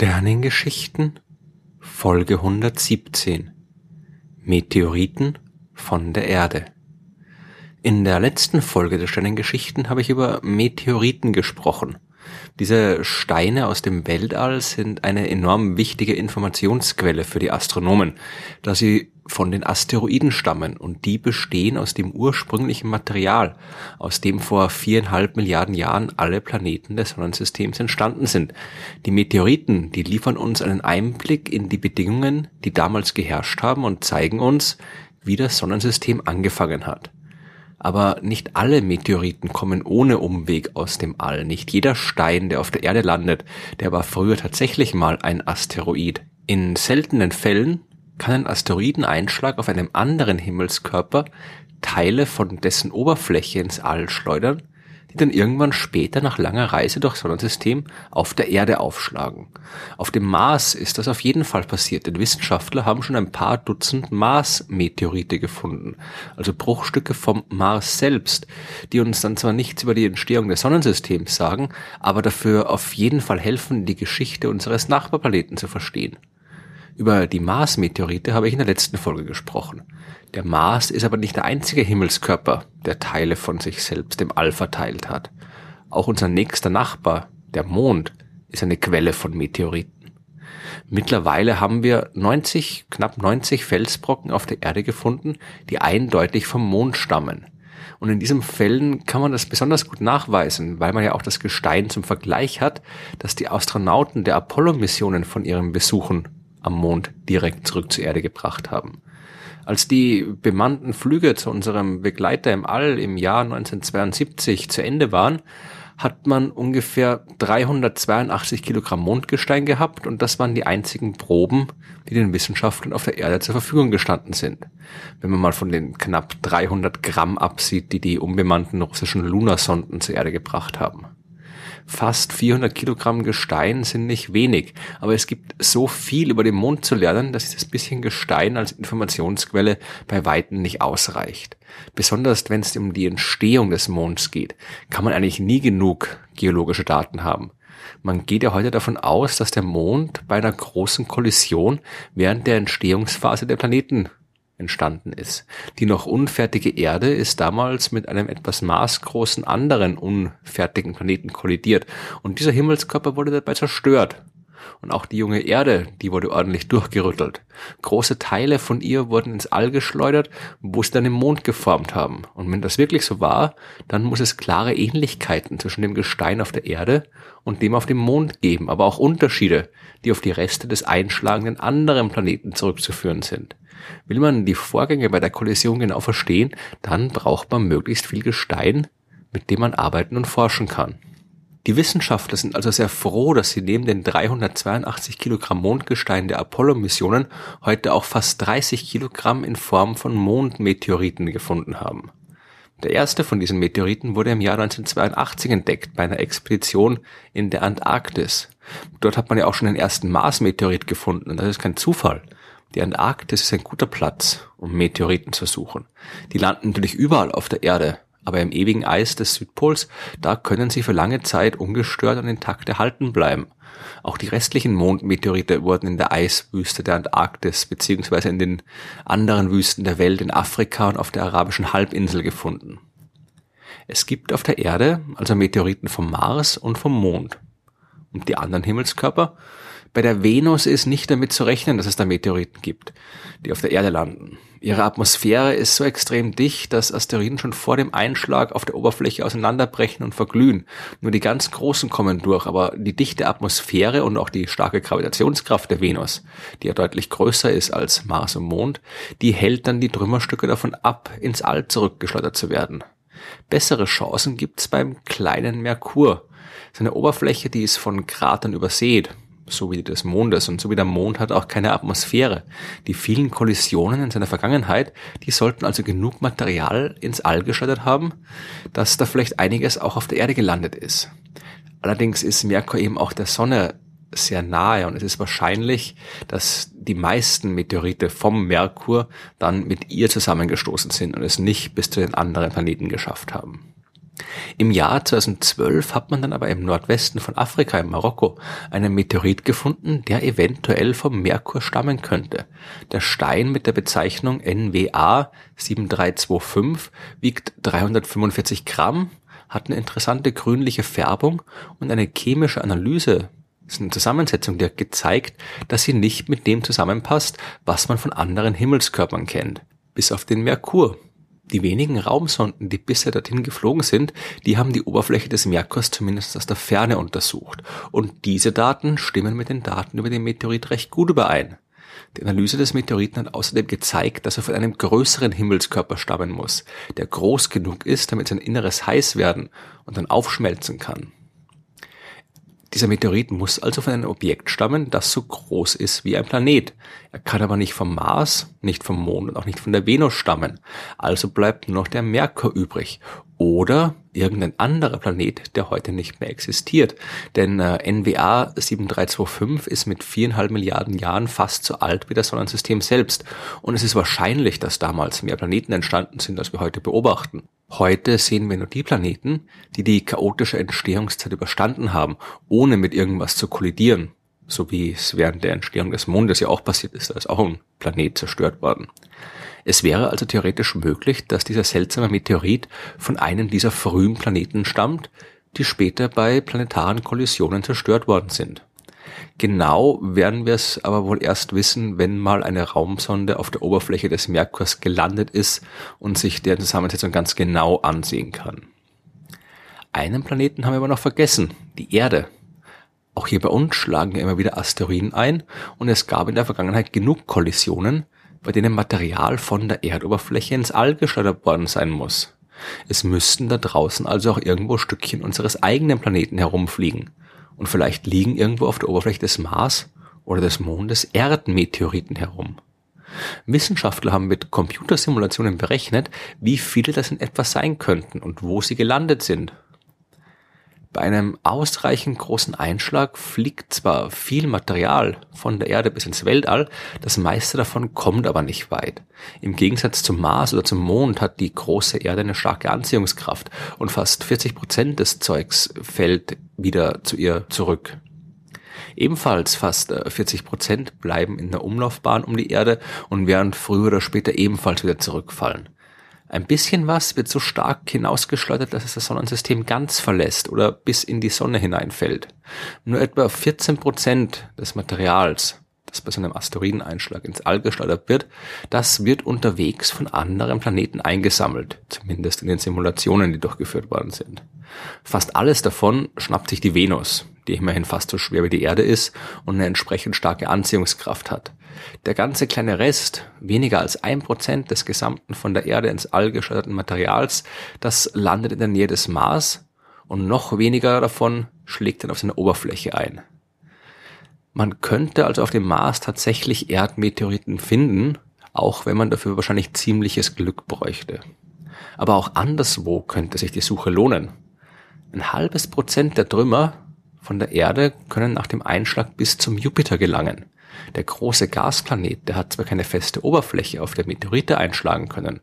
Sternengeschichten Folge 117 Meteoriten von der Erde In der letzten Folge der Sternengeschichten habe ich über Meteoriten gesprochen. Diese Steine aus dem Weltall sind eine enorm wichtige Informationsquelle für die Astronomen, da sie von den Asteroiden stammen und die bestehen aus dem ursprünglichen Material, aus dem vor viereinhalb Milliarden Jahren alle Planeten des Sonnensystems entstanden sind. Die Meteoriten, die liefern uns einen Einblick in die Bedingungen, die damals geherrscht haben und zeigen uns, wie das Sonnensystem angefangen hat. Aber nicht alle Meteoriten kommen ohne Umweg aus dem All. Nicht jeder Stein, der auf der Erde landet, der war früher tatsächlich mal ein Asteroid. In seltenen Fällen kann ein Asteroideneinschlag auf einem anderen Himmelskörper Teile von dessen Oberfläche ins All schleudern, die dann irgendwann später nach langer Reise durchs Sonnensystem auf der Erde aufschlagen. Auf dem Mars ist das auf jeden Fall passiert, denn Wissenschaftler haben schon ein paar Dutzend Mars-Meteorite gefunden, also Bruchstücke vom Mars selbst, die uns dann zwar nichts über die Entstehung des Sonnensystems sagen, aber dafür auf jeden Fall helfen, die Geschichte unseres Nachbarplaneten zu verstehen. Über die Mars-Meteorite habe ich in der letzten Folge gesprochen. Der Mars ist aber nicht der einzige Himmelskörper, der Teile von sich selbst im All verteilt hat. Auch unser nächster Nachbar, der Mond, ist eine Quelle von Meteoriten. Mittlerweile haben wir 90, knapp 90 Felsbrocken auf der Erde gefunden, die eindeutig vom Mond stammen. Und in diesen Fällen kann man das besonders gut nachweisen, weil man ja auch das Gestein zum Vergleich hat, das die Astronauten der Apollo-Missionen von ihren Besuchen am Mond direkt zurück zur Erde gebracht haben. Als die bemannten Flüge zu unserem Begleiter im All im Jahr 1972 zu Ende waren, hat man ungefähr 382 Kilogramm Mondgestein gehabt und das waren die einzigen Proben, die den Wissenschaftlern auf der Erde zur Verfügung gestanden sind. Wenn man mal von den knapp 300 Gramm absieht, die die unbemannten russischen Lunarsonden zur Erde gebracht haben fast 400 Kilogramm Gestein sind nicht wenig, aber es gibt so viel über den Mond zu lernen, dass dieses bisschen Gestein als Informationsquelle bei Weitem nicht ausreicht. Besonders wenn es um die Entstehung des Monds geht, kann man eigentlich nie genug geologische Daten haben. Man geht ja heute davon aus, dass der Mond bei einer großen Kollision während der Entstehungsphase der Planeten entstanden ist. Die noch unfertige Erde ist damals mit einem etwas maßgroßen anderen unfertigen Planeten kollidiert und dieser Himmelskörper wurde dabei zerstört. Und auch die junge Erde, die wurde ordentlich durchgerüttelt. Große Teile von ihr wurden ins All geschleudert, wo sie dann den Mond geformt haben. Und wenn das wirklich so war, dann muss es klare Ähnlichkeiten zwischen dem Gestein auf der Erde und dem auf dem Mond geben, aber auch Unterschiede, die auf die Reste des einschlagenden anderen Planeten zurückzuführen sind. Will man die Vorgänge bei der Kollision genau verstehen, dann braucht man möglichst viel Gestein, mit dem man arbeiten und forschen kann. Die Wissenschaftler sind also sehr froh, dass sie neben den 382 Kilogramm Mondgestein der Apollo-Missionen heute auch fast 30 Kilogramm in Form von Mondmeteoriten gefunden haben. Der erste von diesen Meteoriten wurde im Jahr 1982 entdeckt bei einer Expedition in der Antarktis. Dort hat man ja auch schon den ersten Mars-Meteorit gefunden und das ist kein Zufall. Die Antarktis ist ein guter Platz, um Meteoriten zu suchen. Die landen natürlich überall auf der Erde, aber im ewigen Eis des Südpols, da können sie für lange Zeit ungestört und intakt erhalten bleiben. Auch die restlichen Mondmeteorite wurden in der Eiswüste der Antarktis beziehungsweise in den anderen Wüsten der Welt in Afrika und auf der arabischen Halbinsel gefunden. Es gibt auf der Erde also Meteoriten vom Mars und vom Mond. Und die anderen Himmelskörper, bei der Venus ist nicht damit zu rechnen, dass es da Meteoriten gibt, die auf der Erde landen. Ihre Atmosphäre ist so extrem dicht, dass Asteroiden schon vor dem Einschlag auf der Oberfläche auseinanderbrechen und verglühen. Nur die ganz großen kommen durch, aber die dichte Atmosphäre und auch die starke Gravitationskraft der Venus, die ja deutlich größer ist als Mars und Mond, die hält dann die Trümmerstücke davon ab, ins All zurückgeschleudert zu werden. Bessere Chancen gibt's beim kleinen Merkur. Seine Oberfläche, die ist von Kratern übersät so wie des Mondes und so wie der Mond hat auch keine Atmosphäre. Die vielen Kollisionen in seiner Vergangenheit, die sollten also genug Material ins All geschleudert haben, dass da vielleicht einiges auch auf der Erde gelandet ist. Allerdings ist Merkur eben auch der Sonne sehr nahe und es ist wahrscheinlich, dass die meisten Meteorite vom Merkur dann mit ihr zusammengestoßen sind und es nicht bis zu den anderen Planeten geschafft haben. Im Jahr 2012 hat man dann aber im Nordwesten von Afrika, in Marokko, einen Meteorit gefunden, der eventuell vom Merkur stammen könnte. Der Stein mit der Bezeichnung NWA 7325 wiegt 345 Gramm, hat eine interessante grünliche Färbung und eine chemische Analyse ist eine Zusammensetzung, die hat gezeigt, dass sie nicht mit dem zusammenpasst, was man von anderen Himmelskörpern kennt. Bis auf den Merkur. Die wenigen Raumsonden, die bisher dorthin geflogen sind, die haben die Oberfläche des Merkurs zumindest aus der Ferne untersucht. Und diese Daten stimmen mit den Daten über den Meteorit recht gut überein. Die Analyse des Meteoriten hat außerdem gezeigt, dass er von einem größeren Himmelskörper stammen muss, der groß genug ist, damit sein Inneres heiß werden und dann aufschmelzen kann. Dieser Meteorit muss also von einem Objekt stammen, das so groß ist wie ein Planet. Er kann aber nicht vom Mars, nicht vom Mond und auch nicht von der Venus stammen. Also bleibt nur noch der Merkur übrig. Oder irgendein anderer Planet, der heute nicht mehr existiert. Denn äh, NWA 7325 ist mit viereinhalb Milliarden Jahren fast so alt wie das Sonnensystem selbst. Und es ist wahrscheinlich, dass damals mehr Planeten entstanden sind, als wir heute beobachten. Heute sehen wir nur die Planeten, die die chaotische Entstehungszeit überstanden haben, ohne mit irgendwas zu kollidieren. So wie es während der Entstehung des Mondes ja auch passiert ist, da ist auch ein Planet zerstört worden. Es wäre also theoretisch möglich, dass dieser seltsame Meteorit von einem dieser frühen Planeten stammt, die später bei planetaren Kollisionen zerstört worden sind. Genau werden wir es aber wohl erst wissen, wenn mal eine Raumsonde auf der Oberfläche des Merkurs gelandet ist und sich deren Zusammensetzung ganz genau ansehen kann. Einen Planeten haben wir aber noch vergessen, die Erde. Auch hier bei uns schlagen ja immer wieder Asteroiden ein und es gab in der Vergangenheit genug Kollisionen, bei denen Material von der Erdoberfläche ins All geschleudert worden sein muss. Es müssten da draußen also auch irgendwo Stückchen unseres eigenen Planeten herumfliegen. Und vielleicht liegen irgendwo auf der Oberfläche des Mars oder des Mondes Erdmeteoriten herum. Wissenschaftler haben mit Computersimulationen berechnet, wie viele das in etwa sein könnten und wo sie gelandet sind. Bei einem ausreichend großen Einschlag fliegt zwar viel Material von der Erde bis ins Weltall, das meiste davon kommt aber nicht weit. Im Gegensatz zum Mars oder zum Mond hat die große Erde eine starke Anziehungskraft und fast 40 Prozent des Zeugs fällt wieder zu ihr zurück. Ebenfalls fast 40 äh, Prozent bleiben in der Umlaufbahn um die Erde und werden früher oder später ebenfalls wieder zurückfallen. Ein bisschen was wird so stark hinausgeschleudert, dass es das Sonnensystem ganz verlässt oder bis in die Sonne hineinfällt. Nur etwa 14 Prozent des Materials, das bei so einem Asteroideneinschlag ins All geschleudert wird, das wird unterwegs von anderen Planeten eingesammelt, zumindest in den Simulationen, die durchgeführt worden sind. Fast alles davon schnappt sich die Venus, die immerhin fast so schwer wie die Erde ist und eine entsprechend starke Anziehungskraft hat. Der ganze kleine Rest, weniger als ein Prozent des gesamten von der Erde ins All geschleuderten Materials, das landet in der Nähe des Mars und noch weniger davon schlägt dann auf seine Oberfläche ein. Man könnte also auf dem Mars tatsächlich Erdmeteoriten finden, auch wenn man dafür wahrscheinlich ziemliches Glück bräuchte. Aber auch anderswo könnte sich die Suche lohnen. Ein halbes Prozent der Trümmer von der Erde können nach dem Einschlag bis zum Jupiter gelangen. Der große Gasplanet, der hat zwar keine feste Oberfläche, auf der Meteorite einschlagen können,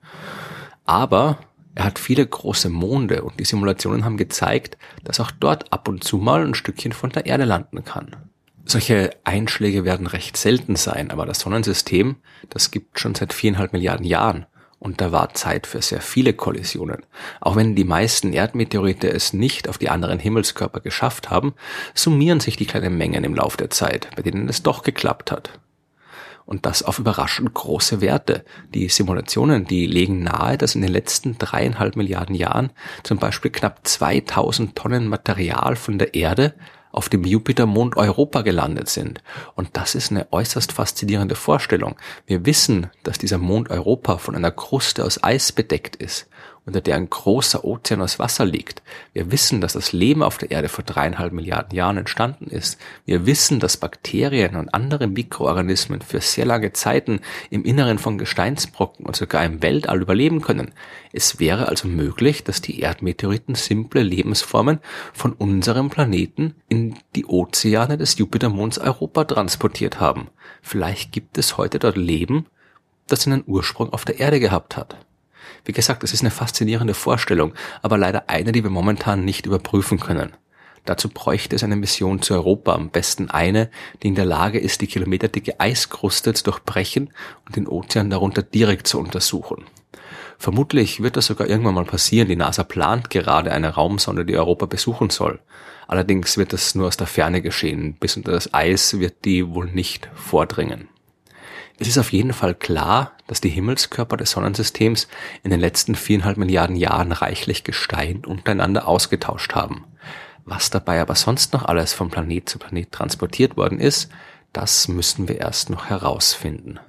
aber er hat viele große Monde und die Simulationen haben gezeigt, dass auch dort ab und zu mal ein Stückchen von der Erde landen kann. Solche Einschläge werden recht selten sein, aber das Sonnensystem, das gibt schon seit viereinhalb Milliarden Jahren und da war Zeit für sehr viele Kollisionen. Auch wenn die meisten Erdmeteorite es nicht auf die anderen Himmelskörper geschafft haben, summieren sich die kleinen Mengen im Lauf der Zeit, bei denen es doch geklappt hat. Und das auf überraschend große Werte. Die Simulationen, die legen nahe, dass in den letzten dreieinhalb Milliarden Jahren zum Beispiel knapp 2000 Tonnen Material von der Erde auf dem Jupitermond Europa gelandet sind. Und das ist eine äußerst faszinierende Vorstellung. Wir wissen, dass dieser Mond Europa von einer Kruste aus Eis bedeckt ist unter der ein großer Ozean aus Wasser liegt. Wir wissen, dass das Leben auf der Erde vor dreieinhalb Milliarden Jahren entstanden ist. Wir wissen, dass Bakterien und andere Mikroorganismen für sehr lange Zeiten im Inneren von Gesteinsbrocken und sogar im Weltall überleben können. Es wäre also möglich, dass die Erdmeteoriten simple Lebensformen von unserem Planeten in die Ozeane des Jupitermonds Europa transportiert haben. Vielleicht gibt es heute dort Leben, das seinen Ursprung auf der Erde gehabt hat. Wie gesagt, es ist eine faszinierende Vorstellung, aber leider eine, die wir momentan nicht überprüfen können. Dazu bräuchte es eine Mission zu Europa, am besten eine, die in der Lage ist, die kilometerdicke Eiskruste zu durchbrechen und den Ozean darunter direkt zu untersuchen. Vermutlich wird das sogar irgendwann mal passieren. Die NASA plant gerade eine Raumsonde, die Europa besuchen soll. Allerdings wird das nur aus der Ferne geschehen. Bis unter das Eis wird die wohl nicht vordringen. Es ist auf jeden Fall klar, dass die Himmelskörper des Sonnensystems in den letzten viereinhalb Milliarden Jahren reichlich Gestein untereinander ausgetauscht haben. Was dabei aber sonst noch alles von Planet zu Planet transportiert worden ist, das müssen wir erst noch herausfinden.